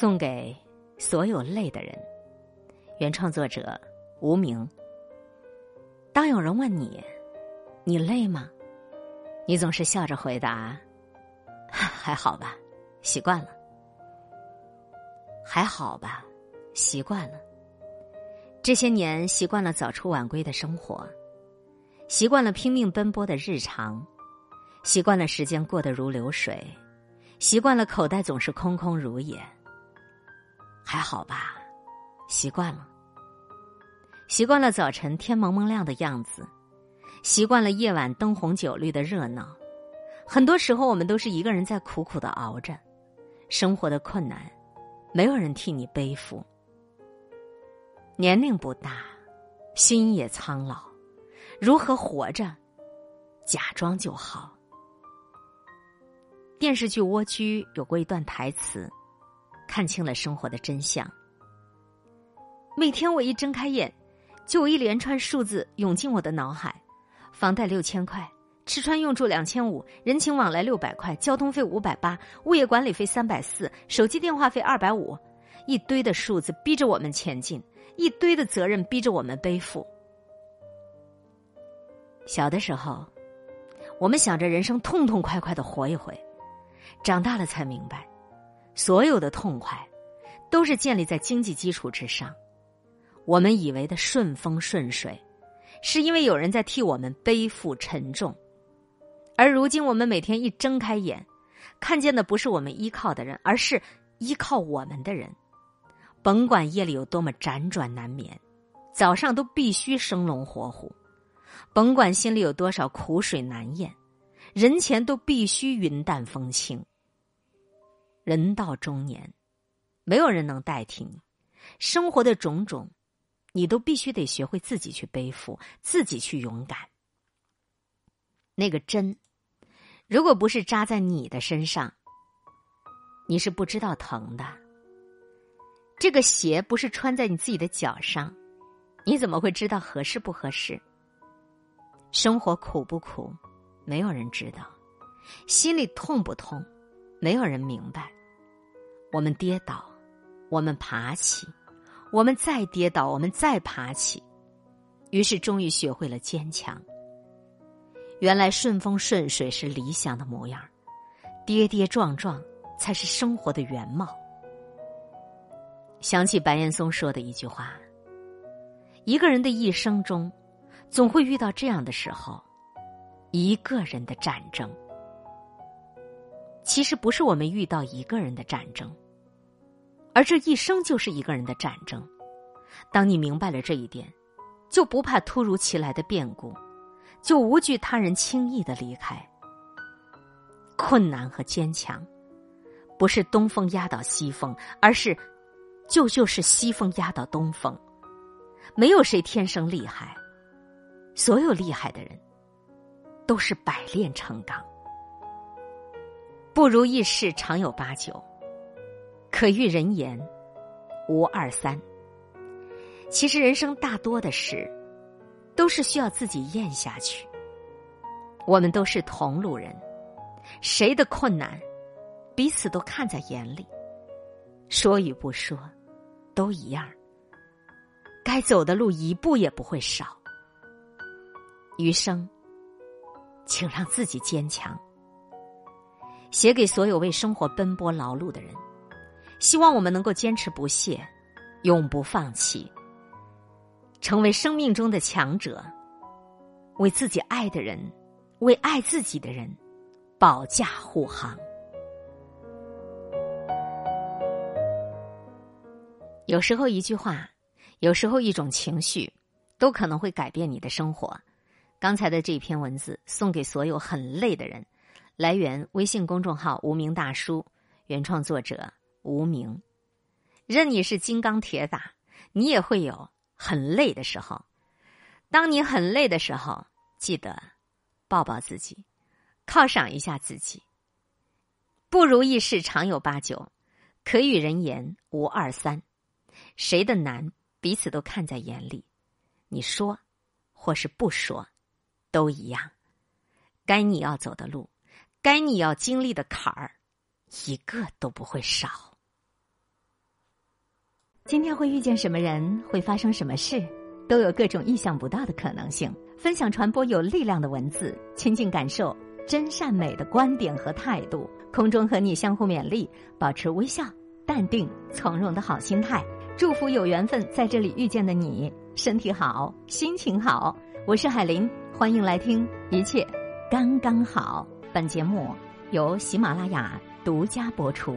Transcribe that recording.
送给所有累的人。原创作者无名。当有人问你，你累吗？你总是笑着回答：“ 还好吧，习惯了。”还好吧，习惯了。这些年习惯了早出晚归的生活，习惯了拼命奔波的日常，习惯了时间过得如流水，习惯了口袋总是空空如也。还好吧，习惯了。习惯了早晨天蒙蒙亮的样子，习惯了夜晚灯红酒绿的热闹。很多时候，我们都是一个人在苦苦的熬着，生活的困难，没有人替你背负。年龄不大，心也苍老，如何活着？假装就好。电视剧《蜗居》有过一段台词，看清了生活的真相。每天我一睁开眼。就有一连串数字涌进我的脑海：房贷六千块，吃穿用住两千五，人情往来六百块，交通费五百八，物业管理费三百四，手机电话费二百五，一堆的数字逼着我们前进，一堆的责任逼着我们背负。小的时候，我们想着人生痛痛快快的活一回；长大了才明白，所有的痛快，都是建立在经济基础之上。我们以为的顺风顺水，是因为有人在替我们背负沉重，而如今我们每天一睁开眼，看见的不是我们依靠的人，而是依靠我们的人。甭管夜里有多么辗转难眠，早上都必须生龙活虎；甭管心里有多少苦水难咽，人前都必须云淡风轻。人到中年，没有人能代替你，生活的种种。你都必须得学会自己去背负，自己去勇敢。那个针，如果不是扎在你的身上，你是不知道疼的。这个鞋不是穿在你自己的脚上，你怎么会知道合适不合适？生活苦不苦，没有人知道；心里痛不痛，没有人明白。我们跌倒，我们爬起。我们再跌倒，我们再爬起，于是终于学会了坚强。原来顺风顺水是理想的模样，跌跌撞撞才是生活的原貌。想起白岩松说的一句话：“一个人的一生中，总会遇到这样的时候，一个人的战争。其实不是我们遇到一个人的战争。”而这一生就是一个人的战争。当你明白了这一点，就不怕突如其来的变故，就无惧他人轻易的离开。困难和坚强，不是东风压倒西风，而是就就是西风压倒东风。没有谁天生厉害，所有厉害的人，都是百炼成钢。不如意事常有八九。可遇人言，无二三。其实人生大多的事，都是需要自己咽下去。我们都是同路人，谁的困难，彼此都看在眼里。说与不说，都一样。该走的路一步也不会少。余生，请让自己坚强。写给所有为生活奔波劳碌的人。希望我们能够坚持不懈，永不放弃，成为生命中的强者，为自己爱的人，为爱自己的人保驾护航。有时候一句话，有时候一种情绪，都可能会改变你的生活。刚才的这篇文字送给所有很累的人，来源微信公众号“无名大叔”，原创作者。无名，任你是金刚铁打，你也会有很累的时候。当你很累的时候，记得抱抱自己，犒赏一下自己。不如意事常有八九，可与人言无二三。谁的难，彼此都看在眼里。你说，或是不说，都一样。该你要走的路，该你要经历的坎儿，一个都不会少。今天会遇见什么人，会发生什么事，都有各种意想不到的可能性。分享传播有力量的文字，亲近感受真善美的观点和态度。空中和你相互勉励，保持微笑、淡定、从容的好心态。祝福有缘分在这里遇见的你，身体好，心情好。我是海林，欢迎来听，一切刚刚好。本节目由喜马拉雅独家播出。